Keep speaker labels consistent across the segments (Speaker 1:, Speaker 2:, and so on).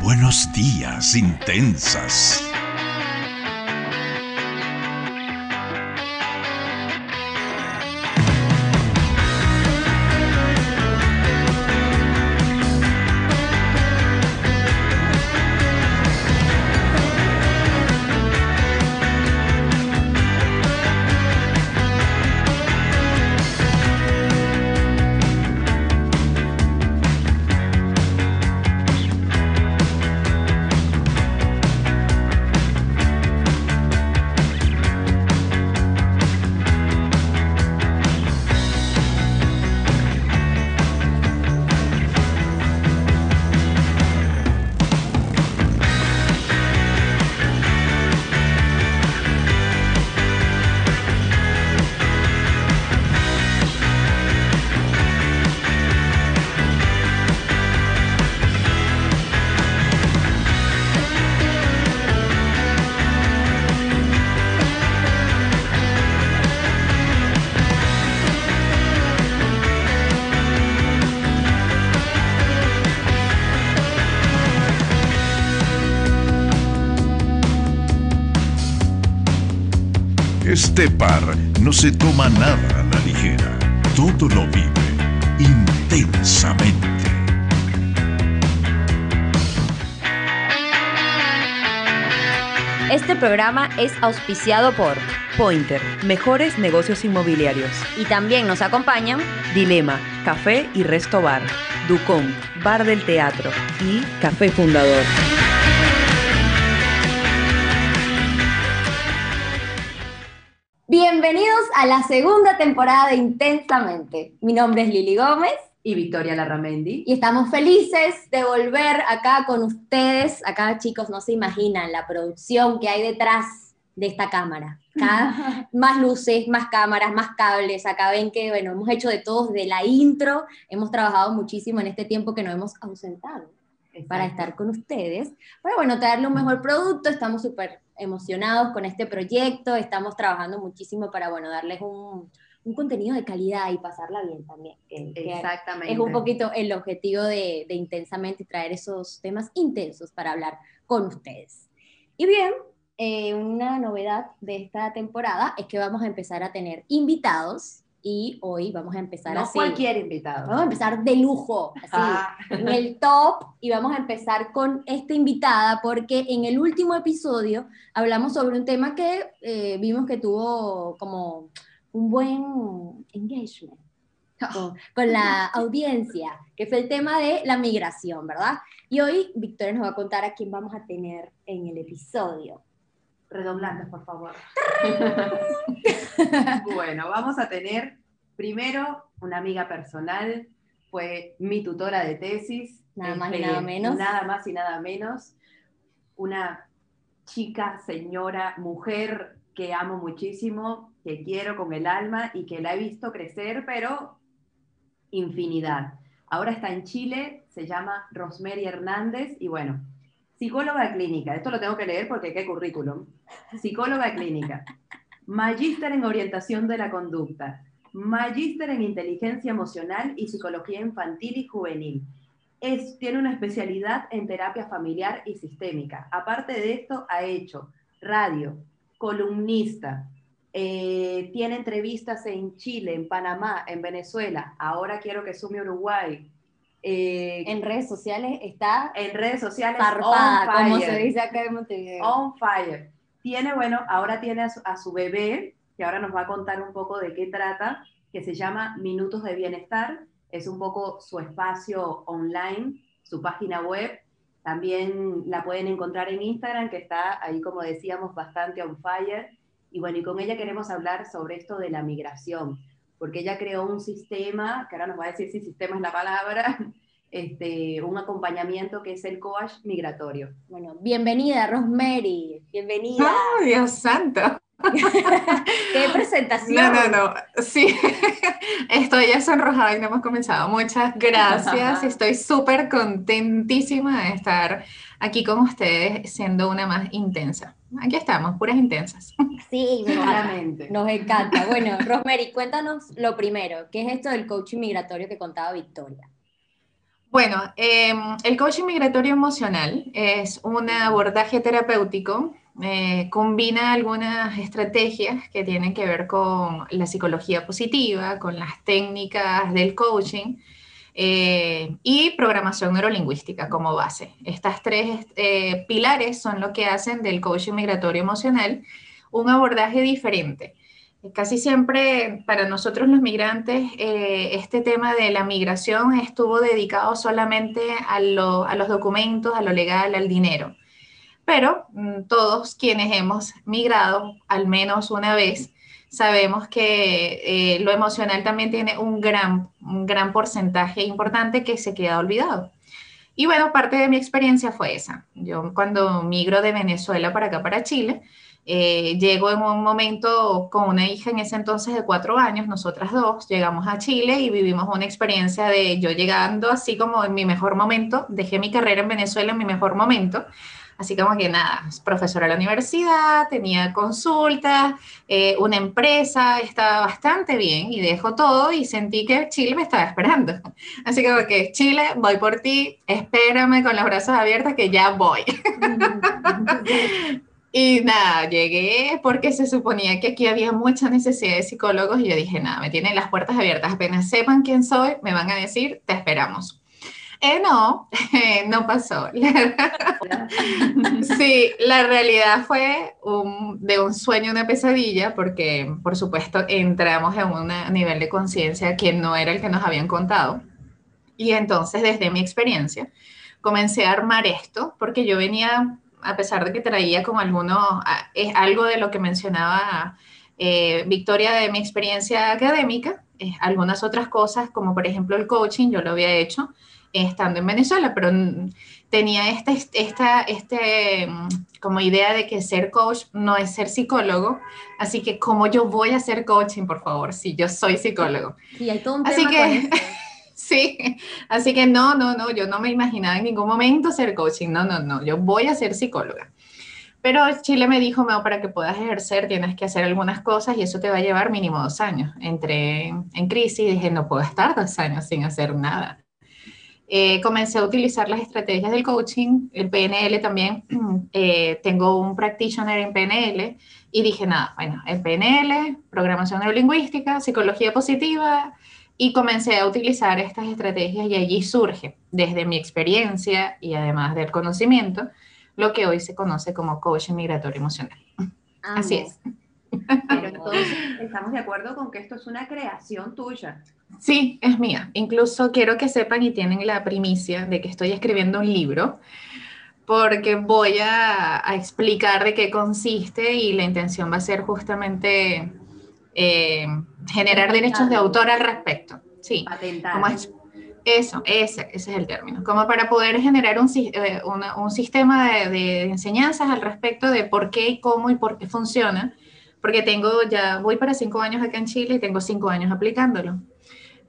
Speaker 1: Buenos días, intensas. Toma nada a la ligera. Todo lo vive intensamente.
Speaker 2: Este programa es auspiciado por
Speaker 3: Pointer, mejores negocios inmobiliarios.
Speaker 2: y también nos acompañan
Speaker 3: Dilema, Café y Resto Bar. Ducom, Bar del Teatro. Y Café Fundador.
Speaker 2: Bienvenidos a la segunda temporada de Intensamente. Mi nombre es Lili Gómez
Speaker 4: y Victoria Larramendi.
Speaker 2: y estamos felices de volver acá con ustedes. Acá, chicos, no se imaginan la producción que hay detrás de esta cámara. Más luces, más cámaras, más cables. Acá ven que, bueno, hemos hecho de todo desde la intro. Hemos trabajado muchísimo en este tiempo que nos hemos ausentado para estar con ustedes. Pero bueno, traerle un mejor producto, estamos súper emocionados con este proyecto, estamos trabajando muchísimo para, bueno, darles un, un contenido de calidad y pasarla bien también. que- que
Speaker 4: Exactamente.
Speaker 2: es un poquito el objetivo de, de Intensamente, traer esos temas intensos para hablar con ustedes. Y bien, eh, una novedad de esta temporada es que vamos a empezar a tener invitados y hoy vamos a empezar
Speaker 4: No
Speaker 2: así.
Speaker 4: cualquier invitado.
Speaker 2: Vamos a empezar de lujo, así,
Speaker 4: Ah.
Speaker 2: en el top, y vamos a empezar con esta invitada, porque en el último episodio hablamos sobre un tema que eh, vimos que tuvo como un buen engagement con, con la audiencia, que fue el tema de la migración, ¿verdad? Y hoy Victoria nos va a contar a quién vamos a tener en el episodio.
Speaker 4: Redoblantes, por favor. bueno, vamos a tener primero una amiga personal, fue mi tutora de tesis.
Speaker 2: Nada más y
Speaker 4: este,
Speaker 2: nada menos.
Speaker 4: Nada más y nada menos. Una chica, señora, mujer que amo muchísimo, que quiero con el alma y que la he visto crecer, pero infinidad. Ahora está en Chile, se llama Rosemary Hernández y bueno, psicóloga clínica, esto lo tengo que leer porque qué currículum. Psicóloga clínica, magíster en orientación de la conducta, magíster en inteligencia emocional y psicología infantil y juvenil. Tiene una especialidad en terapia familiar y sistémica. Aparte de esto, ha hecho radio, columnista, eh, tiene entrevistas en Chile, en Panamá, en Venezuela. Ahora quiero que sume Uruguay. Eh,
Speaker 2: En redes sociales está
Speaker 4: en redes sociales,
Speaker 2: zarpada,
Speaker 4: on
Speaker 2: como
Speaker 4: fire.
Speaker 2: se dice acá en Montevideo.
Speaker 4: On fire. Tiene, bueno, ahora tiene a su, a su bebé, que ahora nos va a contar un poco de qué trata, que se llama Minutos de Bienestar. Es un poco su espacio online, su página web. También la pueden encontrar en Instagram, que está ahí, como decíamos, bastante on fire. Y bueno, y con ella queremos hablar sobre esto de la migración, porque ella creó un sistema, que ahora nos va a decir si sistema es la palabra, este, un acompañamiento que es el coach migratorio.
Speaker 2: Bueno, bienvenida, Rosemary. Bienvenida.
Speaker 5: ¡Oh, Dios santo!
Speaker 2: ¡Qué presentación!
Speaker 5: No, no, no. Sí, estoy ya sonrojada y no hemos comenzado. Muchas gracias. Estoy súper contentísima de estar aquí con ustedes, siendo una más intensa. Aquí estamos, puras intensas.
Speaker 2: Sí.
Speaker 4: Solamente.
Speaker 2: Nos encanta. Bueno, Rosemary, cuéntanos lo primero. ¿Qué es esto del coaching migratorio que contaba Victoria?
Speaker 5: Bueno, em, el coaching migratorio emocional es un abordaje terapéutico, eh, combina algunas estrategias que tienen que ver con la psicología positiva, con las técnicas del coaching eh, y programación neurolingüística como base. Estas tres eh, pilares son lo que hacen del coaching migratorio emocional un abordaje diferente. Casi siempre para nosotros los migrantes eh, este tema de la migración estuvo dedicado solamente a, los documentos, a lo legal, al dinero. Pero mm, todos quienes hemos migrado al menos una vez sabemos que eh, lo emocional también tiene un gran, un gran porcentaje importante que se queda olvidado. Y bueno, parte de mi experiencia fue esa. Yo cuando migro de Venezuela para acá, para Chile, eh, llego en un momento con una hija en ese entonces de cuatro años, nosotras dos, llegamos a Chile y vivimos una experiencia de yo llegando así como en mi mejor momento, dejé mi carrera en Venezuela en mi mejor momento, así como que nada, profesora de la universidad, tenía consultas, eh, una empresa, estaba bastante bien y dejo todo y sentí que Chile me estaba esperando. Así como que Chile, voy por ti, espérame con los brazos abiertos que ya voy. Y nada, llegué porque se suponía que aquí había mucha necesidad de psicólogos y yo dije, nada, me tienen las puertas abiertas, apenas sepan quién soy, me van a decir, te esperamos. Eh, no, no pasó. sí, la realidad fue de un sueño, una pesadilla, porque por supuesto entramos en un nivel de conciencia que no era el que nos habían contado. Y entonces, desde mi experiencia, comencé a armar esto, porque yo venía a pesar de que traía como alguno, es algo de lo que mencionaba eh, Victoria de mi experiencia académica, algunas otras cosas, como por ejemplo el coaching, yo lo había hecho estando en Venezuela, pero tenía esta, esta este, como idea de que ser coach no es ser psicólogo, así que ¿cómo yo voy a ser coaching, por favor, si yo soy psicólogo?
Speaker 2: Sí, hay todo un
Speaker 5: así que, Sí, así que no, no, no, yo no me imaginaba en ningún momento ser coaching, no, no, no, yo voy a ser psicóloga. Pero Chile me dijo, no, para que puedas ejercer tienes que hacer algunas cosas y eso te va a llevar mínimo dos años. Entré en crisis y dije, no puedo estar dos años sin hacer nada. Eh, comencé a utilizar las estrategias del coaching, el PNL también. Eh, tengo un practitioner en PNL y dije, nada, bueno, el PNL, programación neurolingüística, psicología positiva, y comencé a utilizar estas estrategias y allí surge, desde mi experiencia y además del conocimiento, lo que hoy se conoce como coaching migratorio emocional. Así es.
Speaker 4: Pero entonces estamos de acuerdo con que esto es una creación tuya.
Speaker 5: Sí, es mía. Incluso quiero que sepan y tienen la primicia de que estoy escribiendo un libro porque voy a, a explicar de qué consiste y la intención va a ser justamente eh, generar derechos de autor al respecto. Sí, como es, eso, ese, ese, es el término. Como para poder generar un, eh, un sistema de, de, enseñanzas al respecto de por qué y cómo y por qué funciona. Porque tengo ya, voy para cinco años acá en Chile y tengo cinco años aplicándolo.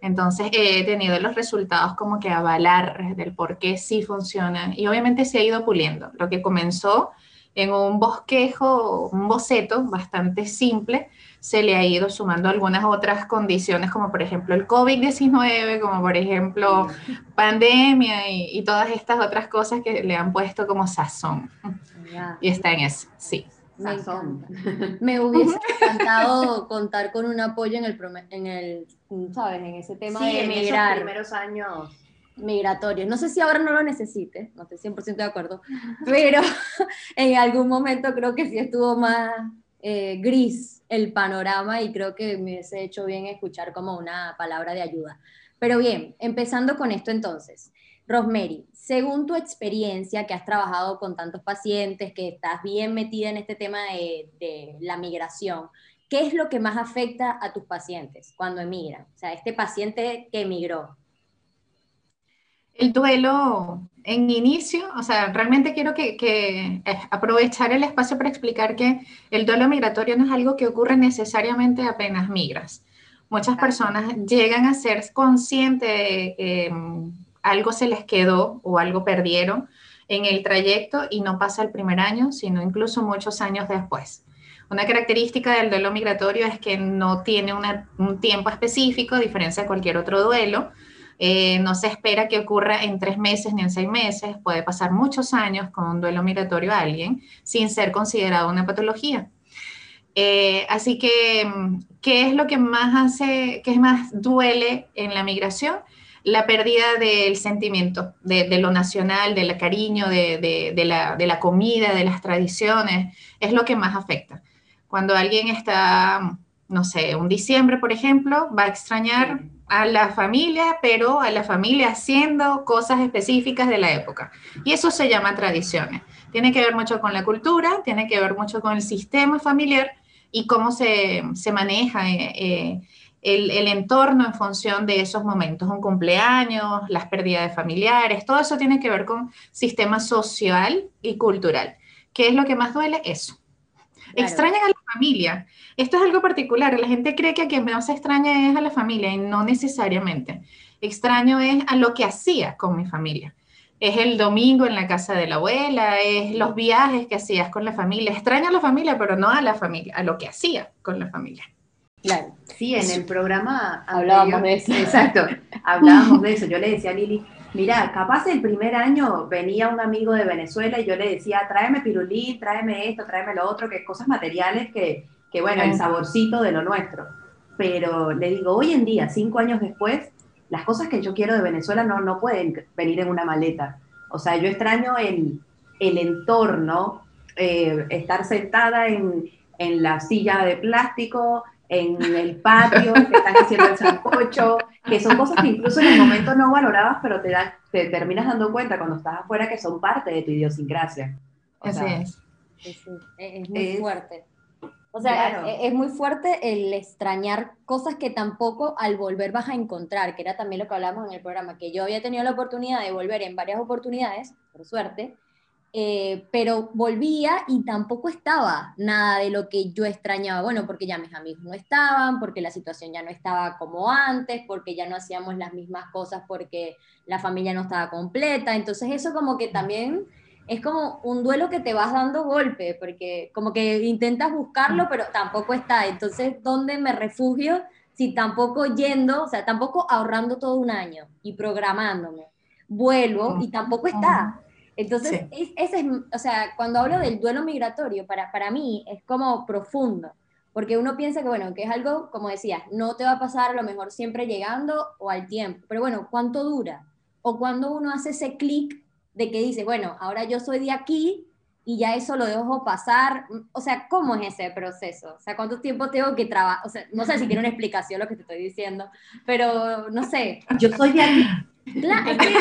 Speaker 5: Entonces he tenido los resultados como que avalar del por qué sí funciona. Y obviamente se ha ido puliendo. Lo que comenzó en un bosquejo, un boceto bastante simple, se le ha ido sumando algunas otras condiciones, como por ejemplo el COVID-19, como por ejemplo pandemia y, todas estas otras cosas que le han puesto como sazón. Y está en eso, sí.
Speaker 2: Me, hubiese encantado contar con un apoyo en el, en el ¿sabes? En ese tema de emigrar.
Speaker 4: En primeros años
Speaker 2: migratorios. No sé si ahora no lo necesite, no estoy 100% de acuerdo, pero en algún momento creo que sí estuvo más eh, gris el panorama y creo que me hubiese hecho bien escuchar como una palabra de ayuda. Pero bien, empezando con esto entonces. Rosemary, según tu experiencia que has trabajado con tantos pacientes, que estás bien metida en este tema de, de la migración, ¿qué es lo que más afecta a tus pacientes cuando emigran? O sea, este paciente que emigró,
Speaker 5: el duelo en inicio, o sea, realmente quiero que, que, eh, aprovechar el espacio para explicar que el duelo migratorio no es algo que ocurre necesariamente apenas migras. Muchas personas llegan a ser conscientes de que mm, algo se les quedó o algo perdieron en el trayecto y no pasa el primer año, sino incluso muchos años después. Una característica del duelo migratorio es que no tiene un tiempo específico, a diferencia de cualquier otro duelo, Eh, no se espera que ocurra en tres meses ni en seis meses, puede pasar muchos años con un duelo migratorio a alguien sin ser considerado una patología. Eh, así que, ¿qué es lo que más hace, qué más duele en la migración? La pérdida del sentimiento, de, lo nacional, del cariño, de, la, de la comida, de las tradiciones, es lo que más afecta. Cuando alguien está, no sé, un diciembre, por ejemplo, va a extrañar a la familia, pero a la familia haciendo cosas específicas de la época. Y eso se llama tradiciones. Tiene que ver mucho con la cultura, tiene que ver mucho con el sistema familiar y cómo se, maneja eh, eh, el, el, entorno en función de esos momentos, un cumpleaños, las pérdidas de familiares, todo eso tiene que ver con sistema social y cultural. ¿Qué es lo que más duele? Eso. Extrañan a familia. Esto es algo particular. La gente cree que a quien más extraña es a la familia y no necesariamente. Extraño es a lo que hacía con mi familia. Es el domingo en la casa de la abuela, es los viajes que hacías con la familia. Extraño a la familia, pero no a la familia, a lo que hacía con la familia.
Speaker 4: Claro. Sí, en el programa
Speaker 2: hablábamos de eso.
Speaker 4: Exacto, hablábamos de eso. Yo le decía a Lili, mira, capaz el primer año venía un amigo de Venezuela y yo le decía, tráeme pirulí, tráeme esto, tráeme lo otro, que cosas materiales que, que bueno, el saborcito de lo nuestro. Pero le digo, hoy en día, cinco años después, las cosas que yo quiero de Venezuela no, no pueden venir en una maleta. O sea, yo extraño el, el entorno, eh, estar sentada en, en la silla de plástico, en el patio, que están haciendo el sancocho, que son cosas que incluso en el momento no valorabas, pero te, te terminas dando cuenta cuando estás afuera que son parte de tu idiosincrasia.
Speaker 5: Así es.
Speaker 2: Es, muy fuerte. O sea, e, es, muy fuerte el extrañar cosas que tampoco al volver vas a encontrar, que era también lo que hablábamos en el programa, que yo había tenido la oportunidad de volver en varias oportunidades, por suerte, eh, pero volvía y tampoco estaba nada de lo que yo extrañaba. Bueno, porque ya mis amigos no estaban, porque la situación ya no estaba como antes, porque ya no hacíamos las mismas cosas, porque la familia no estaba completa. Entonces eso como que también es como un duelo que te vas dando golpe, porque como que intentas buscarlo, pero tampoco está. Entonces, ¿dónde me refugio si tampoco yendo, o sea, tampoco ahorrando todo un año y programándome? Vuelvo y tampoco está. Entonces, ese es, o sea, cuando hablo del duelo migratorio, para, para mí es como profundo, porque uno piensa que, bueno, que es algo, como decías, no te va a pasar a lo mejor siempre llegando o al tiempo, pero bueno, ¿cuánto dura? O cuando uno hace ese clic de que dice, bueno, ahora yo soy de aquí y ya eso lo dejo pasar, o sea, ¿cómo es ese proceso? O sea, ¿cuánto tiempo tengo que trabajar? O sea, no sé si tiene una explicación lo que te estoy diciendo, pero no sé.
Speaker 4: Yo soy de aquí.
Speaker 2: Claro, es que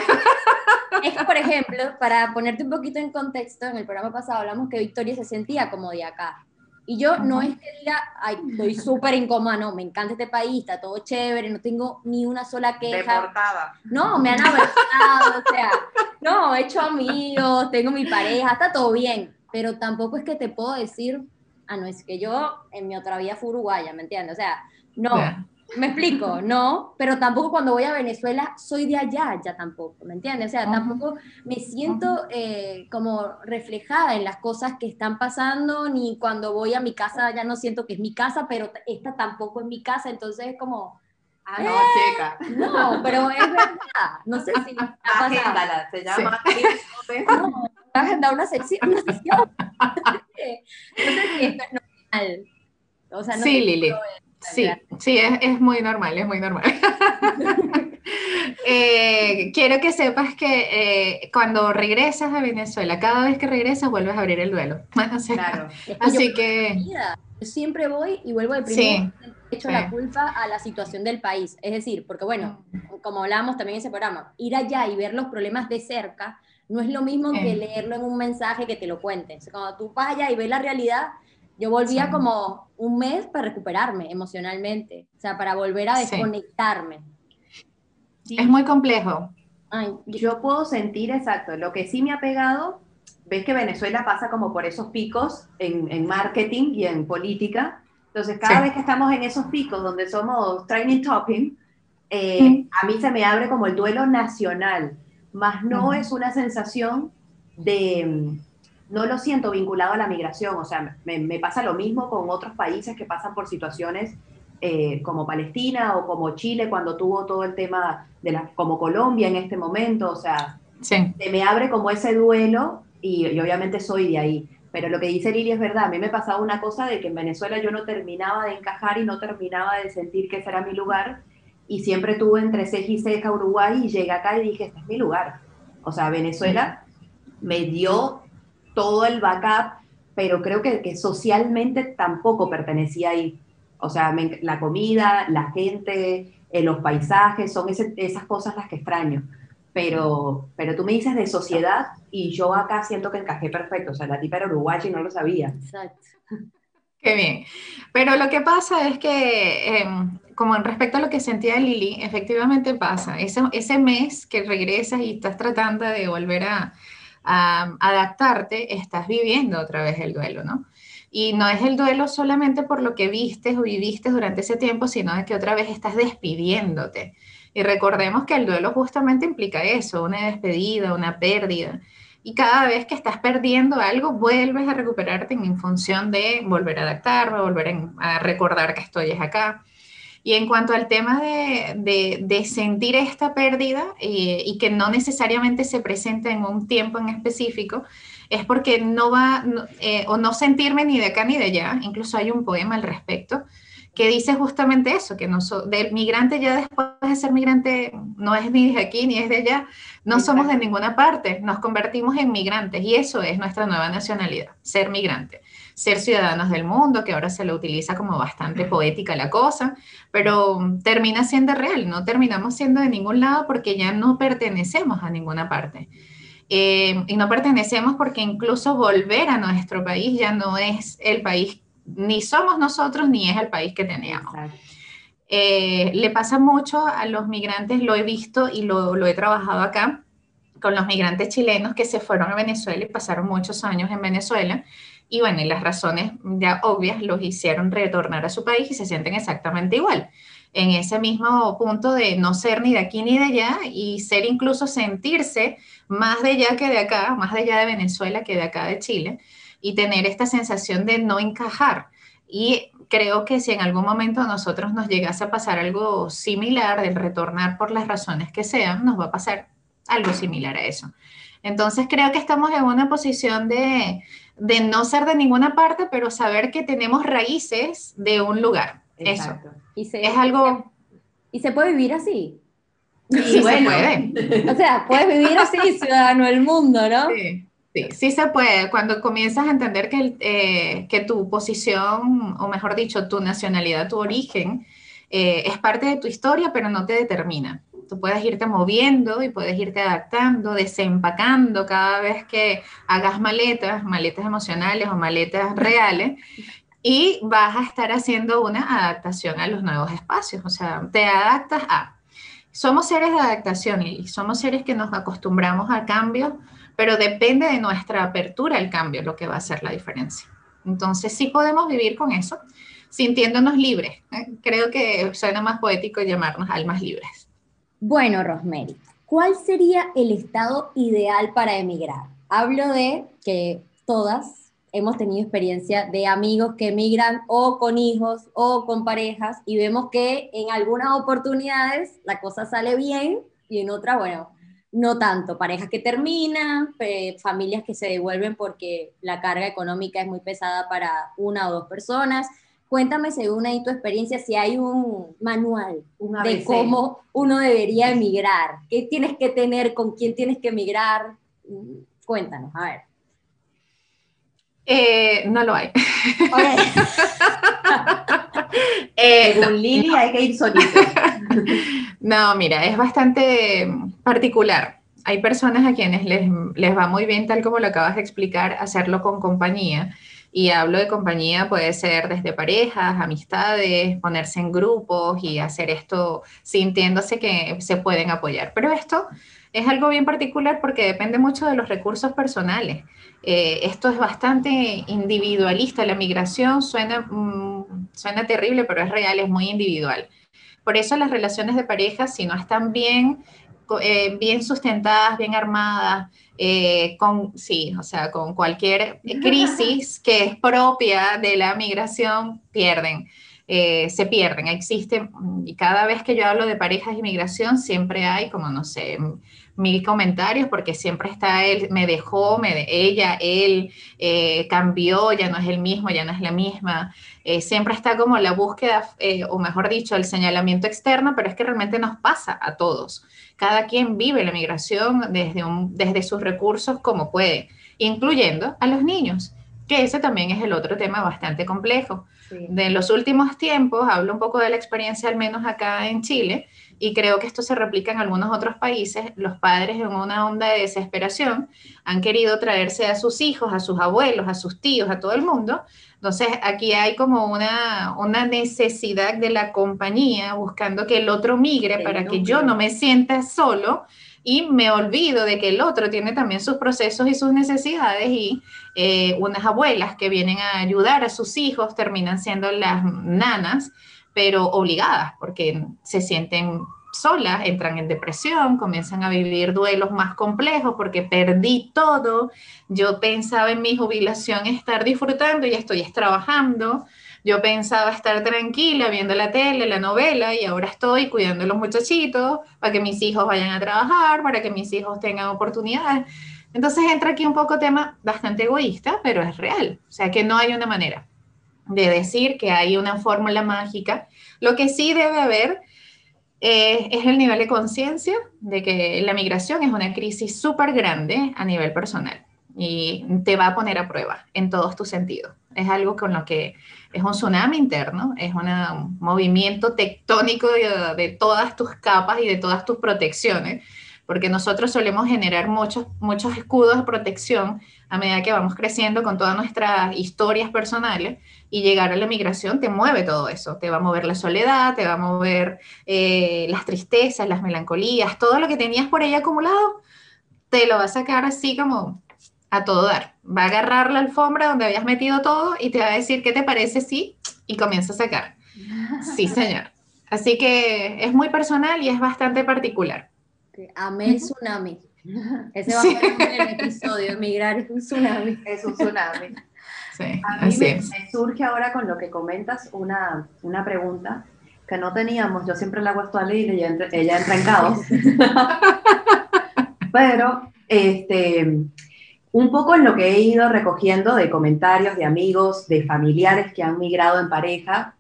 Speaker 2: es que, por ejemplo, para ponerte un poquito en contexto, en el programa pasado hablamos que Victoria se sentía como de acá. Y yo no es que diga, ay, estoy súper incómoda, no, me encanta este país, está todo chévere, no tengo ni una sola queja.
Speaker 4: Deportada.
Speaker 2: No, me han abrazado, o sea, no, he hecho amigos, tengo mi pareja, está todo bien, pero tampoco es que te puedo decir, ah, no, es que yo en mi otra vida fui uruguaya, ¿me entiendes? O sea, no, me explico, no, pero tampoco cuando voy a Venezuela soy de allá, ya tampoco, ¿me entiendes? O sea, tampoco me siento eh, como reflejada en las cosas que están pasando, ni cuando voy a mi casa ya no siento que es mi casa, pero esta tampoco es mi casa, entonces es como...
Speaker 4: Ah, no, eh, chica.
Speaker 2: No, pero es verdad. No sé si
Speaker 4: ha pasado. se llama.
Speaker 2: Sí. No, agendar una sección. Una sesión. no sé si esto es normal. O sea, no
Speaker 5: sí, Lili. Sí, sí, es, muy normal, es muy normal. Eh, quiero que sepas que eh, cuando regresas a Venezuela, cada vez que regresas vuelves a abrir el duelo.
Speaker 2: claro. Así que... Yo siempre voy y vuelvo de primero. He hecho la culpa a la situación del país. Es decir, porque bueno, como hablábamos también en ese programa, ir allá y ver los problemas de cerca no es lo mismo que leerlo en un mensaje que te lo cuenten. cuando tú vas allá y ves la realidad, yo volvía como un mes para recuperarme emocionalmente, o sea, para volver a desconectarme.
Speaker 5: Es muy complejo.
Speaker 4: yo puedo sentir exacto. Lo que sí me ha pegado, ves que Venezuela pasa como por esos picos en, marketing y en política. Entonces, cada vez que estamos en esos picos donde somos training topping, eh, a mí se me abre como el duelo nacional, más no es una sensación de no lo siento vinculado a la migración, o sea, me, pasa lo mismo con otros países que pasan por situaciones eh, como Palestina o como Chile cuando tuvo todo el tema de la, como Colombia en este momento, o sea, se me abre como ese duelo y, y, obviamente soy de ahí. Pero lo que dice Lili es verdad, a mí me pasaba una cosa de que en Venezuela yo no terminaba de encajar y no terminaba de sentir que ese era mi lugar y siempre tuve entre ceja y ceja Uruguay y llegué acá y dije, este es mi lugar. O sea, Venezuela me dio todo el backup, pero creo que, que socialmente tampoco pertenecía ahí. O sea, la comida, la gente, eh, los paisajes, son esas cosas las que extraño. Pero, pero tú me dices de sociedad y yo acá siento que encajé perfecto. O sea, la tipa era uruguaya y no lo sabía. Exacto.
Speaker 5: Qué bien. Pero lo que pasa es que, em, como en respecto a lo que sentía Lili, efectivamente pasa. Ese, ese mes que regresas y estás tratando de volver a, a adaptarte, estás viviendo otra vez el duelo, ¿no? Y no es el duelo solamente por lo que vistes o viviste durante ese tiempo, sino de que otra vez estás despidiéndote. Y recordemos que el duelo justamente implica eso, una despedida, una pérdida. Y cada vez que estás perdiendo algo, vuelves a recuperarte en función de volver a adaptarme, volver a recordar que estoy acá. Y en cuanto al tema de, de, sentir esta pérdida eh, y que no necesariamente se presenta en un tiempo en específico, es porque no va, eh, o no sentirme ni de acá ni de allá, incluso hay un poema al respecto, que dice justamente eso, que no del migrante ya después de ser migrante no es ni de aquí ni es de allá, no somos de ninguna parte, nos convertimos en migrantes y eso es nuestra nueva nacionalidad, ser migrante, ser ciudadanos del mundo, que ahora se lo utiliza como bastante poética la cosa, pero termina siendo real, no terminamos siendo de ningún lado porque ya no pertenecemos a ninguna parte. Eh, y no pertenecemos porque incluso volver a nuestro país ya no es el país, ni somos nosotros, ni es el país que teníamos. Eh, le pasa mucho a los migrantes, lo he visto y lo, lo he trabajado acá, con los migrantes chilenos que se fueron a Venezuela y pasaron muchos años en Venezuela. Y bueno, y las razones ya obvias los hicieron retornar a su país y se sienten exactamente igual en ese mismo punto de no ser ni de aquí ni de allá y ser incluso sentirse más de allá que de acá, más de allá de Venezuela que de acá de Chile, y tener esta sensación de no encajar. Y creo que si en algún momento a nosotros nos llegase a pasar algo similar, del retornar por las razones que sean, nos va a pasar algo similar a eso. Entonces creo que estamos en una posición de, de no ser de ninguna parte, pero saber que tenemos raíces de un lugar. Eso.
Speaker 2: Y es algo... ¿Y se puede vivir así?
Speaker 5: Sí, se puede.
Speaker 2: O sea, puedes vivir así, ciudadano del mundo, ¿no?
Speaker 5: Sí. Sí, sí se puede. Cuando comienzas a entender que, eh, que tu posición, o mejor dicho, tu nacionalidad, tu origen, eh, es parte de tu historia, pero no te determina. Tú irte moviendo y puedes irte adaptando, desempacando cada vez que hagas maletas, maletas emocionales o maletas reales, y vas a estar haciendo una adaptación a los nuevos espacios. O sea, te adaptas a... Somos seres de adaptación y somos seres que nos acostumbramos al cambio, pero depende de nuestra apertura al cambio lo que va a hacer la diferencia. Entonces sí podemos vivir con eso, sintiéndonos libres. ¿eh? Creo que suena más poético llamarnos almas libres.
Speaker 2: Bueno, Rosemary, ¿cuál sería el estado ideal para emigrar? Hablo de que todas hemos tenido experiencia de amigos que emigran o con hijos o con parejas y vemos que en algunas oportunidades la cosa sale bien y en otras, bueno, no tanto. Parejas que terminan, familias que se devuelven porque la carga económica es muy pesada para una o dos personas. Cuéntame, según ahí tu experiencia, si hay un manual de cómo uno debería emigrar. ¿Qué tienes que tener? ¿Con quién tienes que emigrar? Cuéntanos, a ver.
Speaker 5: Eh, no lo hay.
Speaker 4: eh, Según Lili hay que ir solito.
Speaker 5: no, mira, es bastante particular. Hay personas a quienes les, les va muy bien, tal como lo acabas de explicar, hacerlo con compañía. Y hablo de compañía, puede ser desde parejas, amistades, ponerse en grupos y hacer esto sintiéndose que se pueden apoyar. Pero esto es algo bien particular porque depende mucho de los recursos personales. Eh, esto es bastante individualista, la migración suena, mm, suena terrible, pero es real, es muy individual. Por eso las relaciones de pareja, si no están bien, eh, bien sustentadas, bien armadas, eh, con, sí, o sea, con cualquier crisis que es propia de la migración, pierden. eh, se pierden, existen, y cada vez que yo hablo de parejas de inmigración, siempre hay como, no sé, mil comentarios porque siempre está él, me dejó, me, ella, él, eh, cambió, ya no es el mismo, ya no es la misma. Eh, siempre está como la búsqueda, eh, o mejor dicho, el señalamiento externo, pero es que realmente nos pasa a todos. Cada quien vive la migración desde, un, desde sus recursos como puede, incluyendo a los niños, que ese también es el otro tema bastante complejo. De los últimos tiempos, hablo un poco de la experiencia, al menos acá en Chile, y creo que esto se replica en algunos otros países, los padres en una onda de desesperación han querido traerse a sus hijos, a sus abuelos, a sus tíos, a todo el mundo. Entonces aquí hay como una, una necesidad de la compañía buscando que el otro migre para que yo no me sienta solo y me olvido de que el otro tiene también sus procesos y sus necesidades y eh, unas abuelas que vienen a ayudar a sus hijos terminan siendo las nanas pero obligadas, porque se sienten solas, entran en depresión, comienzan a vivir duelos más complejos porque perdí todo. Yo pensaba en mi jubilación estar disfrutando y estoy trabajando. Yo pensaba estar tranquila viendo la tele, la novela y ahora estoy cuidando a los muchachitos para que mis hijos vayan a trabajar, para que mis hijos tengan oportunidades. Entonces entra aquí un poco tema bastante egoísta, pero es real. O sea que no hay una manera de decir que hay una fórmula mágica. Lo que sí debe haber eh, es el nivel de conciencia de que la migración es una crisis súper grande a nivel personal y te va a poner a prueba en todos tus sentidos. Es algo con lo que es un tsunami interno, es un movimiento tectónico de, de todas tus capas y de todas tus protecciones porque nosotros solemos generar muchos, muchos escudos de protección a medida que vamos creciendo con todas nuestras historias personales y llegar a la migración te mueve todo eso, te va a mover la soledad, te va a mover eh, las tristezas, las melancolías, todo lo que tenías por ahí acumulado, te lo va a sacar así como a todo dar. Va a agarrar la alfombra donde habías metido todo y te va a decir qué te parece sí y comienza a sacar. Sí, señor. Así que es muy personal y es bastante particular.
Speaker 2: Amé el tsunami. Ese va a ser el episodio, emigrar es un tsunami.
Speaker 4: Es un tsunami. a mí me, surge ahora con lo que comentas una, una pregunta que no teníamos. Yo siempre la hago esto a Lili y ella entra, ella entra en caos. Pero, este, un poco en lo que he ido recogiendo de comentarios de amigos, de familiares que han migrado en pareja,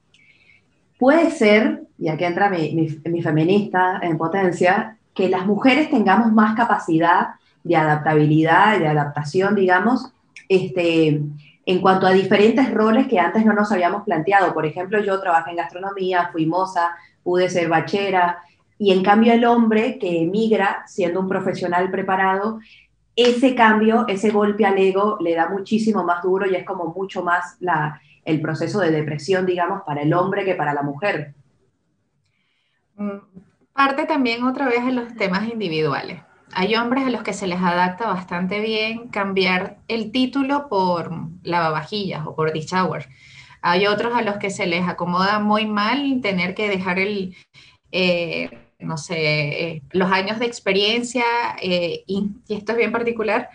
Speaker 4: puede ser, y aquí entra mi, mi, mi feminista en potencia, que las mujeres tengamos más capacidad de adaptabilidad, de adaptación, digamos, este, en cuanto a diferentes roles que antes no nos habíamos planteado. Por ejemplo, yo trabajé en gastronomía, fui moza, pude ser bachera, y en cambio el hombre que emigra siendo un profesional preparado, ese cambio, ese golpe al ego le da muchísimo más duro y es como mucho más el proceso de depresión, digamos, para el hombre que para la mujer.
Speaker 5: Parte también otra vez en los temas individuales. Hay hombres a los que se les adapta bastante bien cambiar el título por lavavajillas o por dish shower. Hay otros a los que se les acomoda muy mal tener que dejar el, eh, no sé, eh, los años de experiencia, eh, y, esto es bien particular,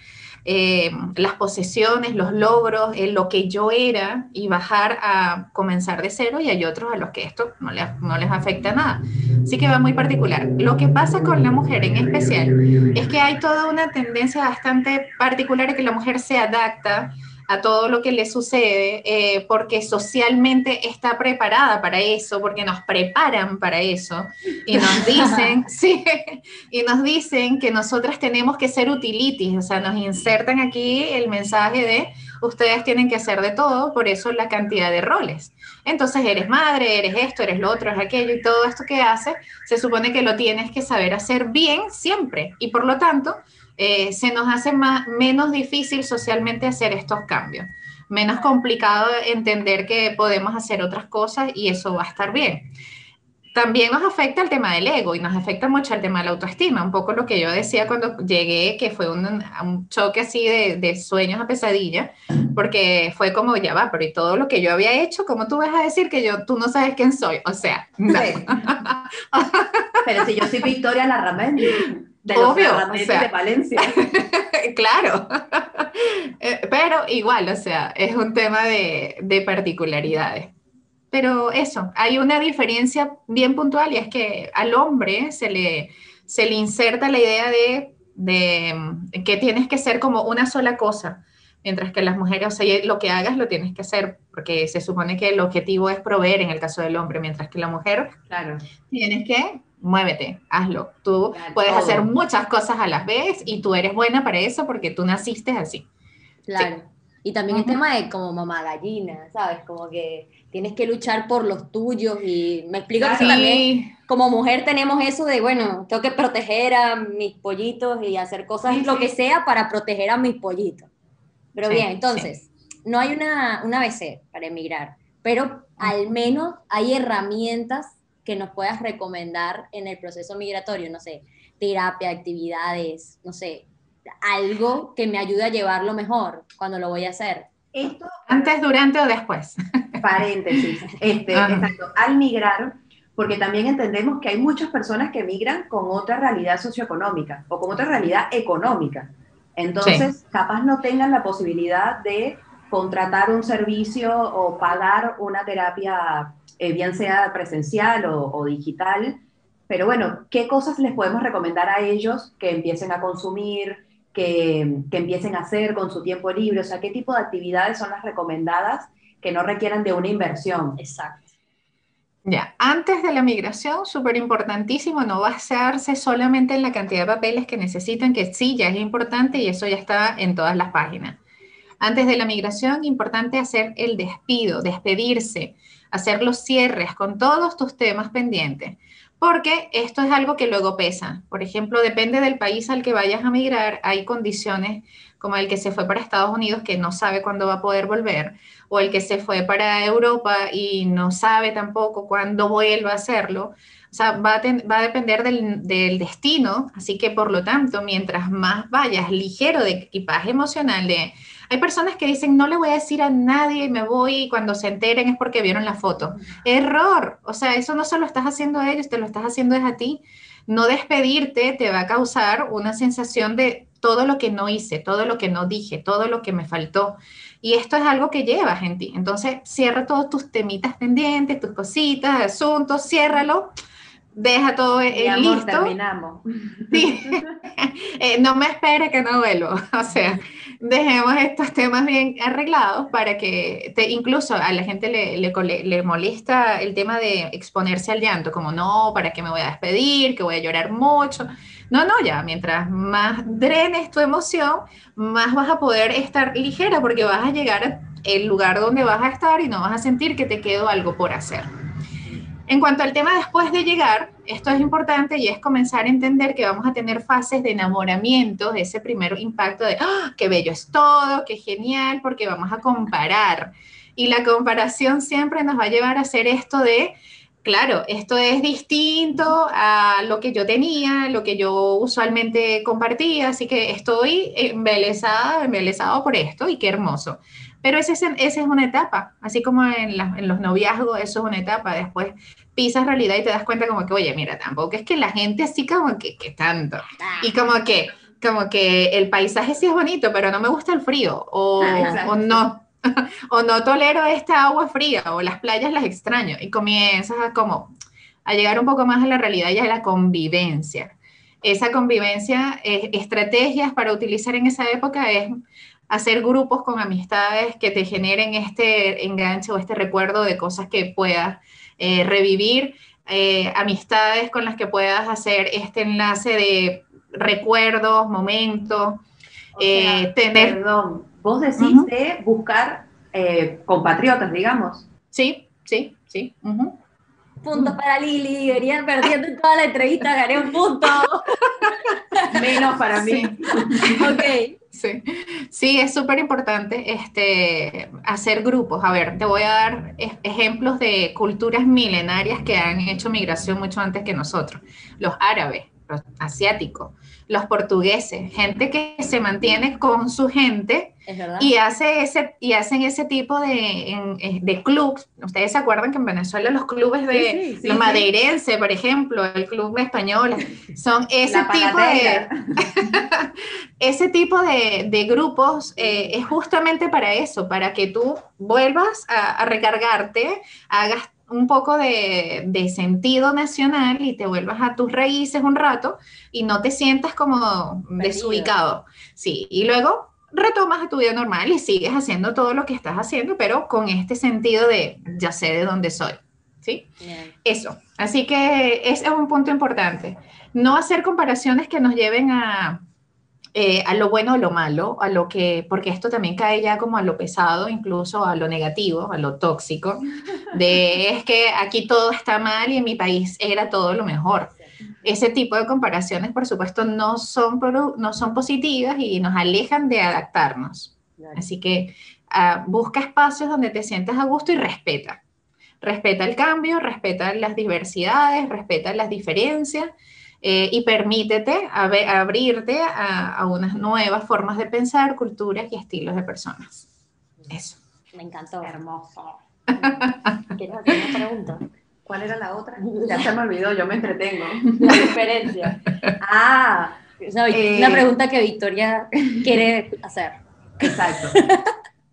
Speaker 5: eh, las posesiones, los logros, lo que yo era y bajar a comenzar de cero y hay otros a los que esto no les, no les afecta nada. Así que va muy particular. Lo que pasa con la mujer en especial es que hay toda una tendencia bastante particular que la mujer se adapta a todo lo que le sucede, eh, porque socialmente está preparada para eso, porque nos preparan para eso, y nos dicen, sí, y nos dicen que nosotras tenemos que ser utilities, o sea, nos insertan aquí el mensaje de ustedes tienen que hacer de todo, por eso la cantidad de roles. Entonces eres madre, eres esto, eres lo otro, eres aquello, y todo esto que haces, se supone que lo tienes que saber hacer bien siempre, y por lo tanto, eh, se nos hace más, menos difícil socialmente hacer estos cambios, menos complicado entender que podemos hacer otras cosas y eso va a estar bien. También nos afecta el tema del ego y nos afecta mucho el tema de la autoestima, un poco lo que yo decía cuando llegué, que fue un, un choque así de, de, sueños a pesadilla, porque fue como, ya va, pero y todo lo que yo había hecho, ¿cómo tú vas a decir que yo, tú no sabes quién soy? O sea, no. Sí.
Speaker 4: pero si yo soy Victoria Larramendi
Speaker 5: de Obvio,
Speaker 4: o sea, de Valencia.
Speaker 5: claro, eh, pero igual, o sea, es un tema de, de, particularidades. pero eso, hay una diferencia bien puntual y es que al hombre se le, se le inserta la idea de, de mm, que tienes que ser como una sola cosa, mientras que las mujeres, o sea, lo que hagas lo tienes que hacer, porque se supone que el objetivo es proveer en el caso del hombre, mientras que la mujer,
Speaker 4: Claro.
Speaker 5: tienes que muévete, hazlo. Tú
Speaker 4: Claro,
Speaker 5: puedes
Speaker 4: todo.
Speaker 5: hacer muchas cosas a la vez y tú eres buena para eso porque tú naciste así.
Speaker 2: Claro. Y también el
Speaker 5: Ujú.
Speaker 2: tema de como mamá gallina, ¿sabes? Como que tienes que luchar por los tuyos y me explico que eso también como mujer tenemos eso de, bueno, tengo que proteger a mis pollitos y hacer cosas,
Speaker 4: Sí,
Speaker 2: lo
Speaker 4: sí.
Speaker 2: que sea para proteger a mis pollitos. Pero bien, entonces, no hay una, una ABC para emigrar, pero al menos hay herramientas que nos puedas recomendar en el proceso migratorio, no sé, terapia, actividades, no sé, algo que me ayude a llevarlo mejor cuando lo voy a hacer.
Speaker 4: Esto,
Speaker 5: antes, durante o después.
Speaker 4: paréntesis, este,
Speaker 5: Ajá.
Speaker 4: exacto, al migrar, porque también entendemos que hay muchas personas que migran con otra realidad socioeconómica o con otra realidad económica. Entonces, capaz no tengan la posibilidad de contratar un servicio o pagar una terapia, eh, bien sea presencial o, digital. Pero bueno, ¿qué cosas les podemos recomendar a ellos que empiecen a consumir, que, que empiecen a hacer con su tiempo libre? O sea, ¿qué tipo de actividades son las recomendadas que no requieran de una inversión?
Speaker 2: Exacto.
Speaker 5: Ya, antes de la migración, súper importantísimo, no basarse solamente en la cantidad de papeles que necesitan, que sí, ya es importante y eso ya está en todas las páginas. Antes de la migración, importante hacer el despido, despedirse, hacer los cierres con todos tus temas pendientes, porque esto es algo que luego pesa. Por ejemplo, depende del país al que vayas a migrar, hay condiciones como el que se fue para Estados Unidos que no sabe cuándo va a poder volver, o el que se fue para Europa y no sabe tampoco cuándo vuelva a hacerlo. O sea, va a, depender del, del destino, así que por lo tanto, mientras más vayas ligero de equipaje emocional, de, hay personas que dicen, no le voy a decir a nadie y me voy y cuando se enteren es porque vieron la foto. Error, o sea, eso no se lo estás haciendo a ellos, te lo estás haciendo es a ti. No despedirte te va a causar una sensación de todo lo que no hice, todo lo que no dije, todo lo que me faltó. Y esto es algo que llevas en ti. Entonces, cierra todos tus temitas pendientes, tus cositas, asuntos, ciérralo, deja todo
Speaker 4: Mi amor,
Speaker 5: listo.
Speaker 4: terminamos.
Speaker 5: Sí. Eh, no me espere que no vuelvo. O sea, dejemos estos temas bien arreglados para que te, incluso a la gente le, le molesta el tema de exponerse al llanto, como no, ¿para qué me voy a despedir? Que voy a llorar mucho. No, no, ya, mientras más drenes tu emoción, más vas a poder estar ligera porque vas a llegar al lugar donde vas a estar y no vas a sentir que te quedó algo por hacer. En cuanto al tema después de llegar, esto es importante y es comenzar a entender que vamos a tener fases de enamoramiento, de ese primer impacto de, ¡ah, qué bello es todo, qué genial, porque vamos a comparar. Y la comparación siempre nos va a llevar a hacer esto de, claro, esto es distinto a lo que yo tenía, lo que yo usualmente compartía, así que estoy embelesada, embelesado por esto y qué hermoso. Pero esa es, esa es una etapa, así como en, la- en los noviazgos, eso es una etapa. Después pisas realidad y te das cuenta como que, oye, mira, tampoco es que la gente así como que, que tanto.
Speaker 2: Ah,
Speaker 5: Y como que, como que el paisaje sí es bonito, pero no me gusta el frío, o,
Speaker 4: Exacto.
Speaker 5: o no, o no tolero esta agua fría, o las playas las extraño, y comienzas a como a llegar un poco más a la realidad y a la convivencia. Esa convivencia, eh, estrategias para utilizar en esa época es hacer grupos con amistades que te generen este enganche o este recuerdo de cosas que puedas eh, revivir, eh, amistades con las que puedas hacer este enlace de recuerdos, momentos,
Speaker 4: O
Speaker 5: eh, tener,
Speaker 4: Perdón, vos decís de buscar compatriotas, digamos.
Speaker 5: sí, sí, sí.
Speaker 2: Puntos para Lili, venían perdiendo en toda la entrevista, gané un punto.
Speaker 4: Menos para mí.
Speaker 2: ok.
Speaker 5: Sí, sí, es súper importante este, hacer grupos. A ver, te voy a dar ej- ejemplos de culturas milenarias que han hecho migración mucho antes que nosotros. Los árabes, los asiáticos, los portugueses, gente que se mantiene con su gente. Y, hace ese, y hacen ese tipo de, en- eh, de clubs. Ustedes se acuerdan que en Venezuela los clubes de
Speaker 4: Sí, sí, sí,
Speaker 5: los
Speaker 4: sí.
Speaker 5: madeirense, por ejemplo, el club español, son ese tipo de, ese tipo de, de grupos eh, es justamente para eso, para que tú vuelvas a, a recargarte, hagas un poco de, de sentido nacional y te vuelvas a tus raíces un rato y no te sientas como desubicado. Sí, y luego retomas a tu vida normal y sigues haciendo todo lo que estás haciendo, pero con este sentido de ya sé de dónde soy. ¿Sí?
Speaker 2: Bien.
Speaker 5: Eso. Así que ese es un punto importante. No hacer comparaciones que nos lleven a, eh, a lo bueno o lo malo, a lo que, porque esto también cae ya como a lo pesado, incluso a lo negativo, a lo tóxico, de es que aquí todo está mal y en mi país era todo lo mejor. Ese tipo de comparaciones, por supuesto, no son, no son positivas y nos alejan de adaptarnos. Así que ah, busca espacios donde te sientas a gusto y respeta. Respeta el cambio, respeta las diversidades, respeta las diferencias eh, y permítete abrirte a, a unas nuevas formas de pensar, culturas y estilos de personas. Eso.
Speaker 2: Me encantó.
Speaker 4: Hermoso.
Speaker 2: ¿Quieres hacer una pregunta?
Speaker 4: ¿Cuál era la otra? Ya se me olvidó, yo me entretengo.
Speaker 2: La diferencia.
Speaker 4: Ah,
Speaker 2: Una,
Speaker 4: Eh,
Speaker 2: una pregunta que Victoria quiere hacer.
Speaker 4: exacto.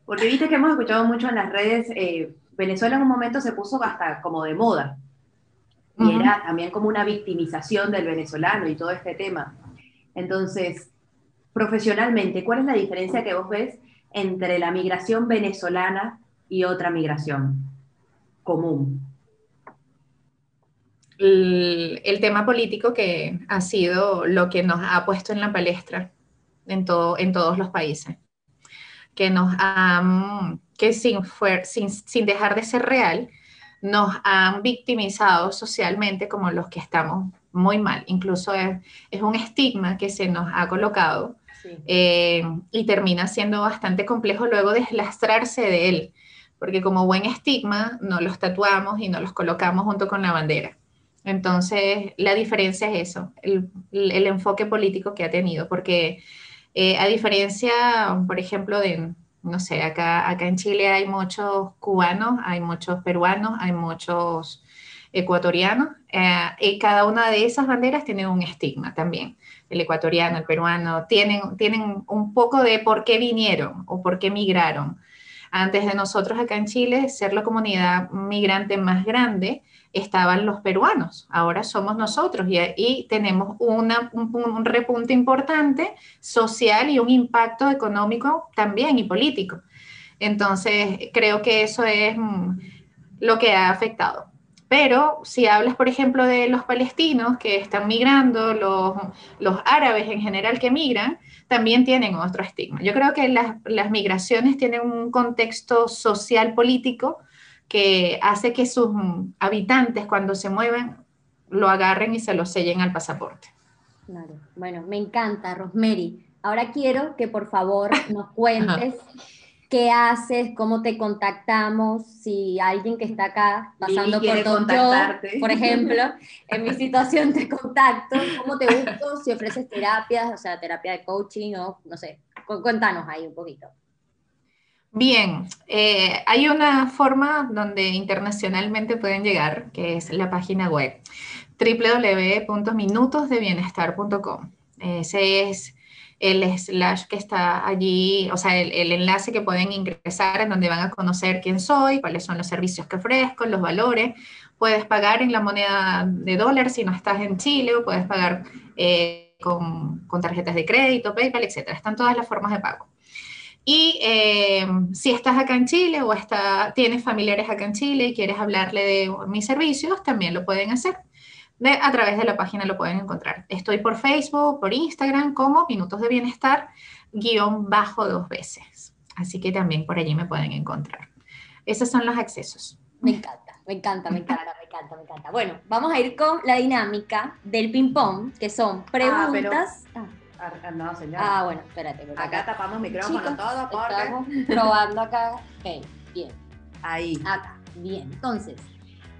Speaker 4: Porque viste que hemos escuchado mucho en las redes, eh, Venezuela en un momento se puso hasta como de moda. Y era también como una victimización del venezolano y todo este tema. Entonces, profesionalmente, ¿cuál es la diferencia que vos ves entre la migración venezolana y otra migración común?
Speaker 5: el, el tema político que ha sido lo que nos ha puesto en la palestra en, todo, en todos los países, que nos que sin, fuer- sin, sin dejar de ser real, nos han victimizado socialmente como los que estamos muy mal. Incluso es, es un estigma que se nos ha colocado
Speaker 2: Sí.
Speaker 5: eh, y termina siendo bastante complejo luego deslastrarse de él, porque como buen estigma nos los tatuamos y nos los colocamos junto con la bandera. Entonces, la diferencia es eso, el, el enfoque político que ha tenido, porque eh, a diferencia, por ejemplo, de, no sé, acá, acá en Chile hay muchos cubanos, hay muchos peruanos, hay muchos ecuatorianos, eh, y cada una de esas banderas tiene un estigma también el ecuatoriano, el peruano, tienen, tienen un poco de por qué vinieron o por qué migraron. Antes de nosotros acá en Chile, ser la comunidad migrante más grande, estaban los peruanos, ahora somos nosotros y, y tenemos un repunte importante social y un impacto económico también y político. Entonces, creo que eso es mm, lo que ha afectado. Pero si hablas, por ejemplo, de los palestinos que están migrando, los, los árabes en general que migran, también tienen otro estigma. Yo creo que las, las migraciones tienen un contexto social político que hace que sus habitantes cuando se mueven lo agarren y se lo sellen al pasaporte.
Speaker 2: Claro. Bueno, me encanta, Rosemary. Ahora quiero que por favor nos cuentes qué haces, cómo te contactamos, si alguien que está acá pasando por yo, por ejemplo, en mi situación te contacto, cómo te busco, si ofreces terapias, o sea, terapia de coaching o no sé, cu- cuéntanos ahí un poquito.
Speaker 5: Bien, eh, hay una forma donde internacionalmente pueden llegar, que es la página web www.minutosdebienestar.com. Ese es el slash que está allí, o sea, el, enlace que pueden ingresar en donde van a conocer quién soy, cuáles son los servicios que ofrezco, los valores. Puedes pagar en la moneda de dólar si no estás en Chile o puedes pagar eh, con, con tarjetas de crédito, PayPal, etc. Están todas las formas de pago. Y eh, si estás acá en Chile o está, tienes familiares acá en Chile y quieres hablarle de mis servicios, también lo pueden hacer. De, a través de la página lo pueden encontrar. Estoy por Facebook, por Instagram, como Minutos de Bienestar, guion bajo dos veces. Así que también por allí me pueden encontrar. Esos son los accesos.
Speaker 2: Me encanta, me encanta, me encanta, me encanta, me encanta. Bueno, vamos a ir con la dinámica del ping-pong, que son
Speaker 4: pero-
Speaker 2: preguntas. Ah,
Speaker 4: Ah, ah, No, señora.
Speaker 2: ah, bueno, espérate. porque
Speaker 4: Acá tapamos micrófono
Speaker 2: Chicos,
Speaker 4: todo porque...
Speaker 2: Estamos probando acá. Ok, bien.
Speaker 4: Ahí.
Speaker 2: Acá, bien. Entonces,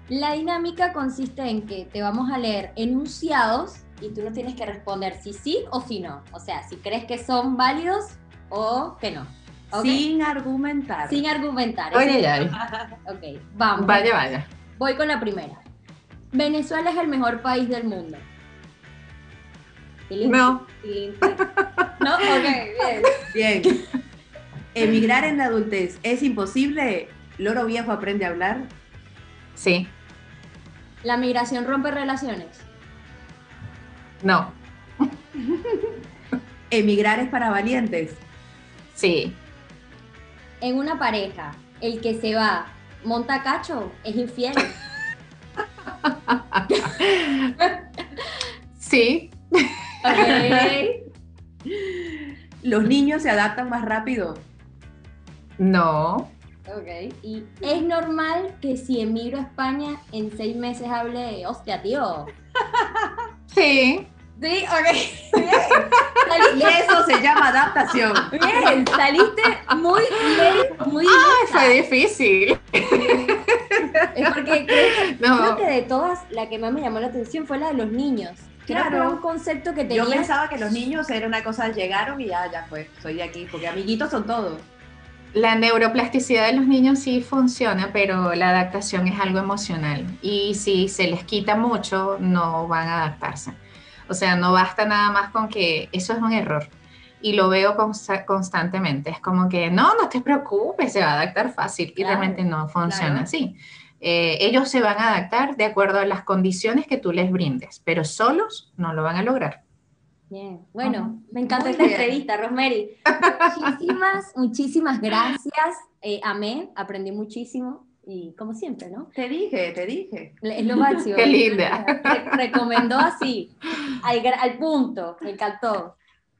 Speaker 2: la dinámica consiste en que te vamos a leer enunciados y tú nos tienes que responder si sí o si no. O sea, si crees que son válidos o que no.
Speaker 4: Sin argumentar.
Speaker 6: Sin argumentar.
Speaker 5: Oye, ya.
Speaker 6: Ok, vamos.
Speaker 5: Vaya, vaya.
Speaker 6: Voy con la primera. Venezuela es el mejor país del mundo.
Speaker 5: No.
Speaker 6: No, ok, bien.
Speaker 4: Bien. Emigrar en la adultez es imposible. Loro viejo aprende a hablar.
Speaker 5: Sí.
Speaker 6: La migración rompe relaciones.
Speaker 5: No.
Speaker 4: Emigrar es para valientes.
Speaker 5: Sí.
Speaker 6: En una pareja, el que se va monta cacho es infiel.
Speaker 5: Sí.
Speaker 4: Los niños se adaptan más rápido.
Speaker 5: No.
Speaker 6: Ok. Y es normal que si emigro a España en seis meses hable, hostia, tío.
Speaker 5: Sí.
Speaker 6: Sí, ok. Bien.
Speaker 4: Eso se llama adaptación.
Speaker 6: bien, saliste muy bien, muy
Speaker 5: Ay,
Speaker 6: lista.
Speaker 5: fue difícil.
Speaker 6: Es porque creo,
Speaker 5: No.
Speaker 6: creo que de todas, la que más me llamó la atención fue la de los niños. Creo que
Speaker 4: Claro.
Speaker 6: un concepto que
Speaker 4: Yo
Speaker 6: tenía.
Speaker 4: pensaba que los niños era una cosa, llegaron y ya, ya fue, soy de aquí, porque amiguitos son todos.
Speaker 5: La neuroplasticidad de los niños sí funciona, pero la adaptación es algo emocional. Y si se les quita mucho, no van a adaptarse. O sea, no basta nada más con que eso es un error. Y lo veo consta- constantemente. Es como que, no, no te preocupes, se va a adaptar fácil. Y
Speaker 6: Claro,
Speaker 5: realmente no funciona
Speaker 4: claro.
Speaker 5: así. Eh, ellos se van a adaptar de acuerdo a las condiciones que tú les brindes, pero solos no lo van a lograr.
Speaker 6: Bien, bueno,
Speaker 5: Ajá.
Speaker 6: me encantó esta
Speaker 4: bien.
Speaker 6: entrevista, Rosemary. Muchísimas, muchísimas gracias. Eh, amé, aprendí muchísimo y como siempre, ¿no?
Speaker 4: Te dije, te dije.
Speaker 6: Es lo máximo.
Speaker 5: Qué linda.
Speaker 6: Re- recomendó así, al, al punto, me encantó.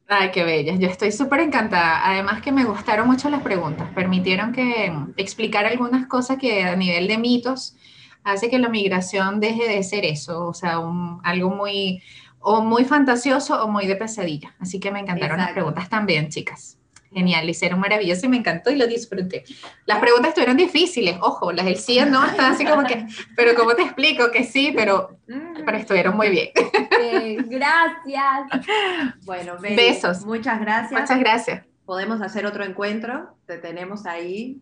Speaker 5: Ay, qué bella. Yo estoy súper encantada. Además que me gustaron mucho las preguntas. Permitieron que mm, explicar algunas cosas que a nivel de mitos hace que la migración deje de ser eso, o sea, un- algo muy o muy fantasioso o muy de pesadilla. Así que me encantaron las preguntas también, chicas. Genial, lo hicieron maravilloso y me encantó y lo disfruté. Las preguntas estuvieron difíciles, ojo, las del sí no están así como que, pero ¿cómo te explico que sí? Pero, pero estuvieron muy bien.
Speaker 6: Eh, gracias.
Speaker 4: Bueno,
Speaker 5: Besos.
Speaker 4: Muchas gracias.
Speaker 5: Muchas gracias.
Speaker 4: Podemos hacer otro encuentro. Te tenemos ahí.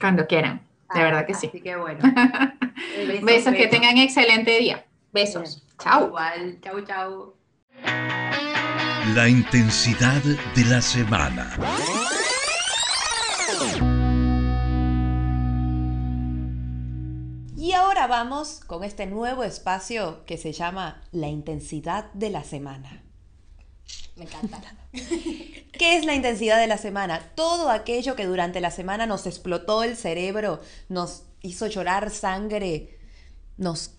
Speaker 5: Cuando quieran, de verdad que sí.
Speaker 4: Así que bueno.
Speaker 5: Besos, que tengan excelente día. Besos. Chao.
Speaker 4: Igual. Chau, chau.
Speaker 1: La intensidad de la semana.
Speaker 7: Y ahora vamos con este nuevo espacio que se llama La intensidad de la semana.
Speaker 6: Me encanta.
Speaker 7: ¿Qué es la intensidad de la semana? Todo aquello que durante la semana nos explotó el cerebro, nos hizo llorar sangre, nos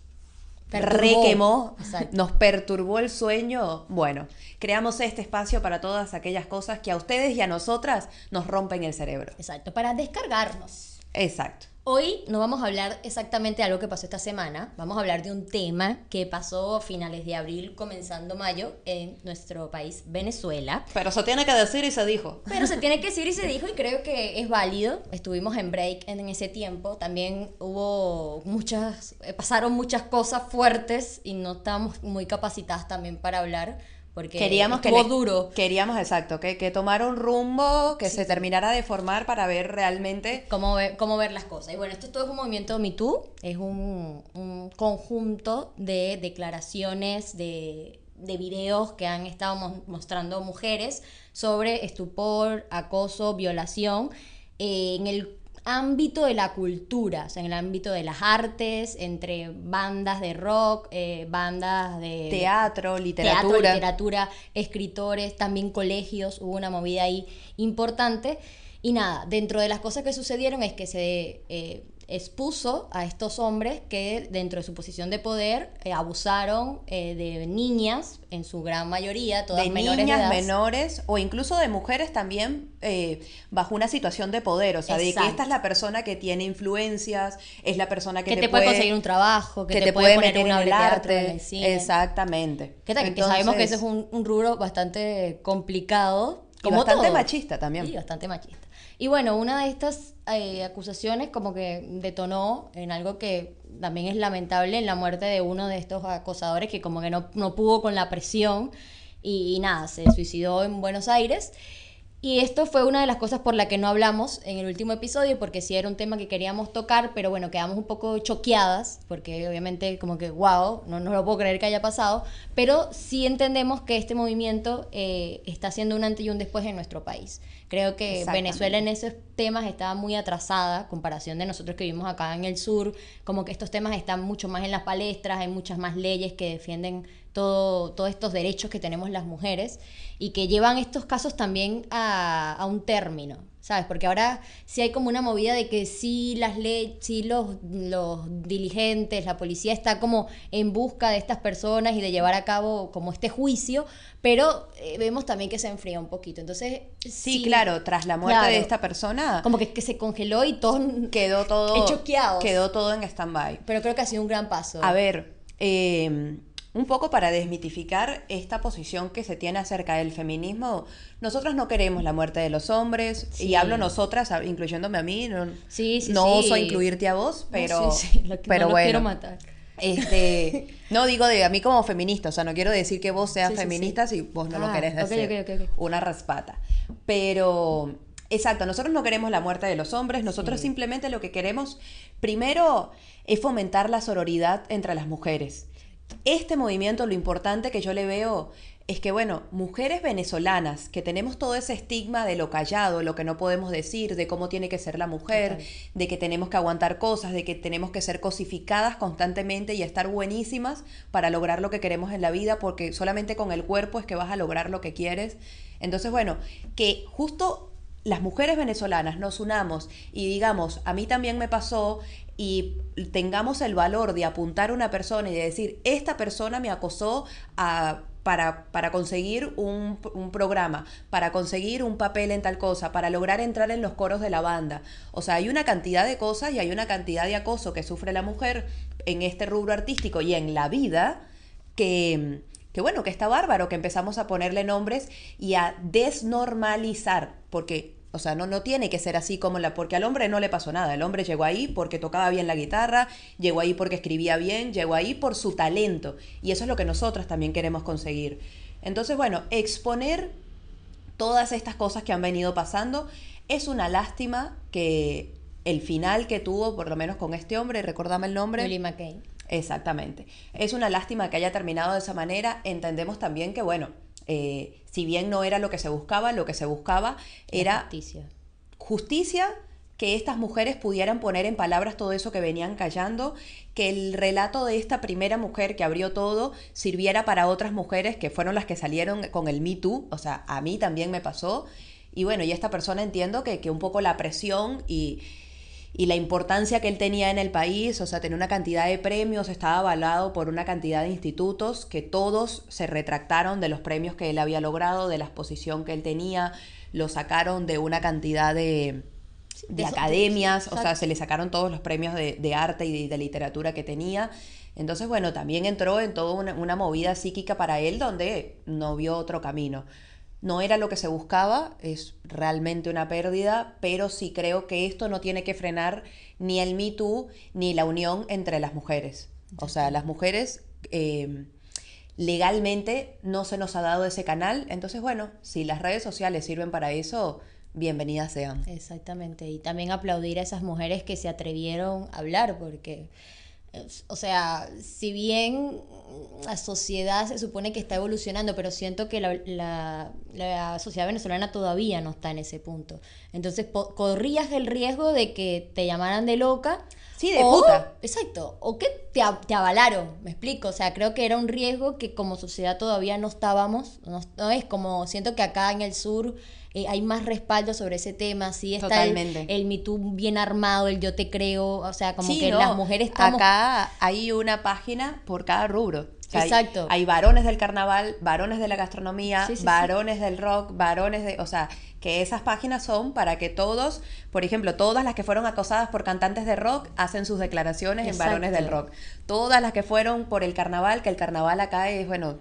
Speaker 6: Perturbó.
Speaker 7: requemó,
Speaker 6: Exacto.
Speaker 7: nos perturbó el sueño. Bueno, creamos este espacio para todas aquellas cosas que a ustedes y a nosotras nos rompen el cerebro.
Speaker 2: Exacto, para descargarnos.
Speaker 7: Exacto.
Speaker 2: Hoy no vamos a hablar exactamente de algo que pasó esta semana, vamos a hablar de un tema que pasó a finales de abril, comenzando mayo, en nuestro país, Venezuela.
Speaker 7: Pero se tiene que decir y se dijo.
Speaker 2: Pero se tiene que decir y se dijo y creo que es válido. Estuvimos en break en, ese tiempo. También hubo muchas, eh, pasaron muchas cosas fuertes y no estábamos muy capacitadas también para hablar porque
Speaker 7: Queríamos que
Speaker 2: estuvo
Speaker 7: le-
Speaker 2: duro.
Speaker 7: Queríamos, exacto, que, que tomara un rumbo, que se terminara de formar para ver realmente
Speaker 2: cómo ver, cómo ver las cosas. Y bueno, esto todo es un movimiento Me Too, es un, un conjunto de declaraciones, de, de videos que han estado mo- mostrando mujeres sobre estupor, acoso, violación eh, en el ámbito de la cultura, o sea, en el ámbito de las artes, entre bandas de rock, eh, bandas de
Speaker 7: teatro,
Speaker 2: teatro,
Speaker 7: literatura.
Speaker 2: literatura, escritores, también colegios, hubo una movida ahí importante. Y nada, dentro de las cosas que sucedieron es que se eh, expuso a estos hombres que dentro de su posición de poder eh, abusaron eh, de niñas, en su gran mayoría, todas
Speaker 7: de
Speaker 2: menores
Speaker 7: niñas,
Speaker 2: de edad.
Speaker 7: menores o incluso de mujeres también eh, bajo una situación de poder, o sea, de que
Speaker 2: Exacto.
Speaker 7: esta es la persona que tiene influencias, es la persona que,
Speaker 2: que te, puede conseguir un trabajo, que,
Speaker 7: que
Speaker 2: te, puede, poner
Speaker 7: meter
Speaker 2: una
Speaker 7: en el
Speaker 2: teatro, en
Speaker 7: arte,
Speaker 2: el cine.
Speaker 7: exactamente.
Speaker 2: ¿Qué tal? que sabemos que ese es
Speaker 7: Entonces,
Speaker 2: un, un rubro bastante complicado.
Speaker 7: y
Speaker 2: Como
Speaker 7: bastante
Speaker 2: todo.
Speaker 7: machista también.
Speaker 2: Sí, bastante machista. Y bueno, una de estas eh, acusaciones como que detonó en algo que también es lamentable, en la muerte de uno de estos acosadores que como que no, no pudo con la presión y, y nada, se suicidó en Buenos Aires. Y esto fue una de las cosas por la que no hablamos en el último episodio, porque sí era un tema que queríamos tocar, pero bueno, quedamos un poco choqueadas, porque obviamente como que, wow, no, no lo puedo creer que haya pasado, pero sí entendemos que este movimiento eh, está haciendo un antes y un después en nuestro país. Creo que. Venezuela en esos temas estaba muy atrasada, comparación de nosotros que vivimos acá en el sur, como que estos temas están mucho más en las palestras, hay muchas más leyes que defienden todo, todos estos derechos que tenemos las mujeres y que llevan estos casos también a, a un término, ¿sabes? Porque ahora sí hay como una movida de que sí las leyes, sí los, los diligentes, la policía está como en busca de estas personas y de llevar a cabo como este juicio, pero eh, vemos también que se enfría un poquito. Entonces,
Speaker 7: Sí, claro, tras la muerte
Speaker 2: claro.
Speaker 7: de esta persona
Speaker 2: Como que, que se congeló y todos
Speaker 7: quedó todo
Speaker 2: choqueados.
Speaker 7: quedó todo en stand-by.
Speaker 2: Pero creo que ha sido un gran paso.
Speaker 7: A ver, eh, un poco para desmitificar esta posición que se tiene acerca del feminismo, nosotros no queremos la muerte de los hombres,
Speaker 2: Sí.
Speaker 7: y hablo nosotras, incluyéndome a mí, no,
Speaker 2: Sí, sí,
Speaker 7: no oso incluirte a vos,
Speaker 2: No,
Speaker 7: pero,
Speaker 2: sí, sí, lo que-
Speaker 7: pero
Speaker 2: no
Speaker 7: bueno.
Speaker 2: quiero matar.
Speaker 7: Este, no digo de a mí como feminista, o sea, no quiero decir que vos seas feminista si vos no lo
Speaker 2: Ah,
Speaker 7: querés decir.
Speaker 2: ok, ok, ok.
Speaker 7: Una raspata. Pero, exacto, nosotros no queremos la muerte de los hombres, nosotros
Speaker 2: Sí.
Speaker 7: simplemente lo que queremos, primero, es fomentar la sororidad entre las mujeres. Este movimiento, lo importante que yo le veo es que, bueno, mujeres venezolanas, que tenemos todo ese estigma de lo callado, lo que no podemos decir, de cómo tiene que ser la mujer,
Speaker 2: Total.
Speaker 7: de que tenemos que aguantar cosas, de que tenemos que ser cosificadas constantemente y estar buenísimas para lograr lo que queremos en la vida, porque solamente con el cuerpo es que vas a lograr lo que quieres. Entonces, bueno, que justo las mujeres venezolanas nos unamos y digamos, a mí también me pasó y tengamos el valor de apuntar a una persona y de decir, esta persona me acosó para, conseguir un, un programa, para conseguir un papel en tal cosa, para lograr entrar en los coros de la banda. O sea, hay una cantidad de cosas y hay una cantidad de acoso que sufre la mujer en este rubro artístico y en la vida que, que bueno, que está bárbaro, que empezamos a ponerle nombres y a desnormalizar, porque, o sea, no, no tiene que ser así como la, porque al hombre no le pasó nada, el hombre llegó ahí porque tocaba bien la guitarra, llegó ahí porque escribía bien, llegó ahí por su talento, y eso es lo que nosotras también queremos conseguir. Entonces, bueno, exponer todas estas cosas que han venido pasando, es una lástima que el final que tuvo, por lo menos con este hombre, recordame el nombre.
Speaker 2: Willie McCain.
Speaker 7: Exactamente. Es una lástima que haya terminado de esa manera. Entendemos también que, bueno, eh, si bien no era lo que se buscaba, lo que se buscaba era
Speaker 2: Justicia.
Speaker 7: justicia, que estas mujeres pudieran poner en palabras todo eso que venían callando, que el relato de esta primera mujer que abrió todo sirviera para otras mujeres que fueron las que salieron con el Me Too, o sea, a mí también me pasó. Y bueno, y esta persona entiendo que, que un poco la presión y, y la importancia que él tenía en el país, o sea, tenía una cantidad de premios, estaba avalado por una cantidad de institutos que todos se retractaron de los premios que él había logrado, de la exposición que él tenía, lo sacaron de una cantidad de, de
Speaker 2: eso-
Speaker 7: academias, o sea, se le sacaron todos los premios de, de arte y de, de literatura que tenía. Entonces, bueno, también entró en toda una, una movida psíquica para él donde no vio otro camino. No era lo que se buscaba, es realmente una pérdida, pero sí creo que esto no tiene que frenar ni el Me Too ni la unión entre las mujeres. O sea, las mujeres eh, legalmente no se nos ha dado ese canal, entonces bueno, si las redes sociales sirven para eso, bienvenidas sean.
Speaker 2: Exactamente. Y también aplaudir a esas mujeres que se atrevieron a hablar, porque, o sea, si bien la sociedad se supone que está evolucionando, pero siento que la, la- la sociedad venezolana todavía no está en ese punto. Entonces, corrías el riesgo de que te llamaran de loca.
Speaker 7: Sí, de
Speaker 2: o-
Speaker 7: puta.
Speaker 2: Exacto. O que te, te avalaron, me explico. O sea, creo que era un riesgo que como sociedad todavía no estábamos. No, no es como, siento que acá en el sur eh, hay más respaldo sobre ese tema. Sí está el,
Speaker 7: Totalmente.
Speaker 2: el Me Too bien armado, el yo te creo. O sea, como
Speaker 7: Sí,
Speaker 2: que
Speaker 7: no,
Speaker 2: las mujeres estamos...
Speaker 7: Acá hay una página por cada rubro. O sea, hay-
Speaker 2: Exacto.
Speaker 7: Hay, varones del carnaval, varones de la gastronomía,
Speaker 2: Sí, sí, sí.
Speaker 7: varones del rock, varones de... O sea, que esas páginas son para que todos, por ejemplo, todas las que fueron acosadas por cantantes de rock hacen sus declaraciones en varones del rock. Todas las que fueron por el carnaval, que el carnaval acá es, bueno,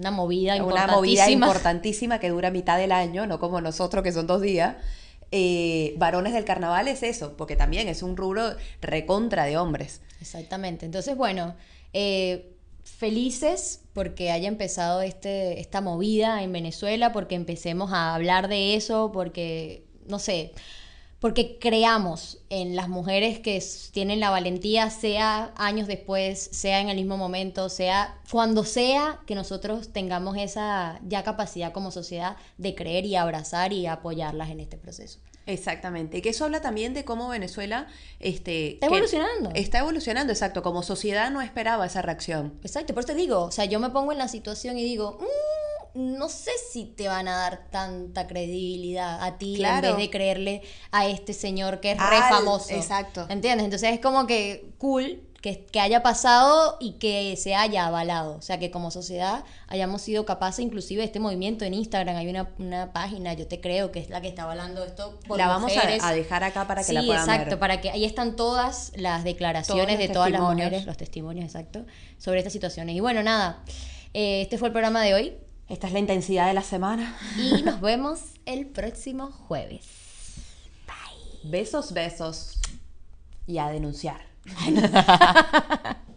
Speaker 2: Una movida
Speaker 7: una movida
Speaker 2: importantísima.
Speaker 7: importantísima que dura mitad del año, no como nosotros que son dos días. Eh, varones del carnaval es eso, porque también es un rubro recontra de hombres.
Speaker 2: Exactamente. Entonces, bueno, eh, felices porque haya empezado este, esta movida en Venezuela, porque empecemos a hablar de eso, porque, no sé, porque creamos en las mujeres que tienen la valentía, sea años después, sea en el mismo momento, sea cuando sea que nosotros tengamos esa ya capacidad como sociedad de creer y abrazar y apoyarlas en este proceso.
Speaker 7: Exactamente. Y que eso habla también de cómo Venezuela este,
Speaker 2: Está evolucionando.
Speaker 7: Está evolucionando, exacto. Como sociedad no esperaba esa reacción.
Speaker 2: Exacto, por eso te digo, o sea, yo me pongo en la situación y digo, "Mm, no sé si te van a dar tanta credibilidad a ti
Speaker 7: Claro.
Speaker 2: en vez de creerle a este señor que es re famoso.
Speaker 7: exacto.
Speaker 2: ¿Entiendes? Entonces es como que cool que, que haya pasado y que se haya avalado. O sea, que como sociedad hayamos sido capaces, inclusive este movimiento en Instagram, hay una, una página, yo te creo, que es la que está avalando esto. Por
Speaker 7: la vamos a,
Speaker 2: mujeres.
Speaker 7: a dejar acá para que
Speaker 2: sí,
Speaker 7: la puedan
Speaker 2: exacto,
Speaker 7: ver.
Speaker 2: para que ahí están todas las declaraciones de todas las mujeres, los testimonios, exacto, sobre estas situaciones. Y bueno, nada, eh, este fue el programa de hoy
Speaker 7: Esta es la intensidad de la semana.
Speaker 2: y nos vemos el próximo jueves.
Speaker 7: Besos, besos. Y a denunciar.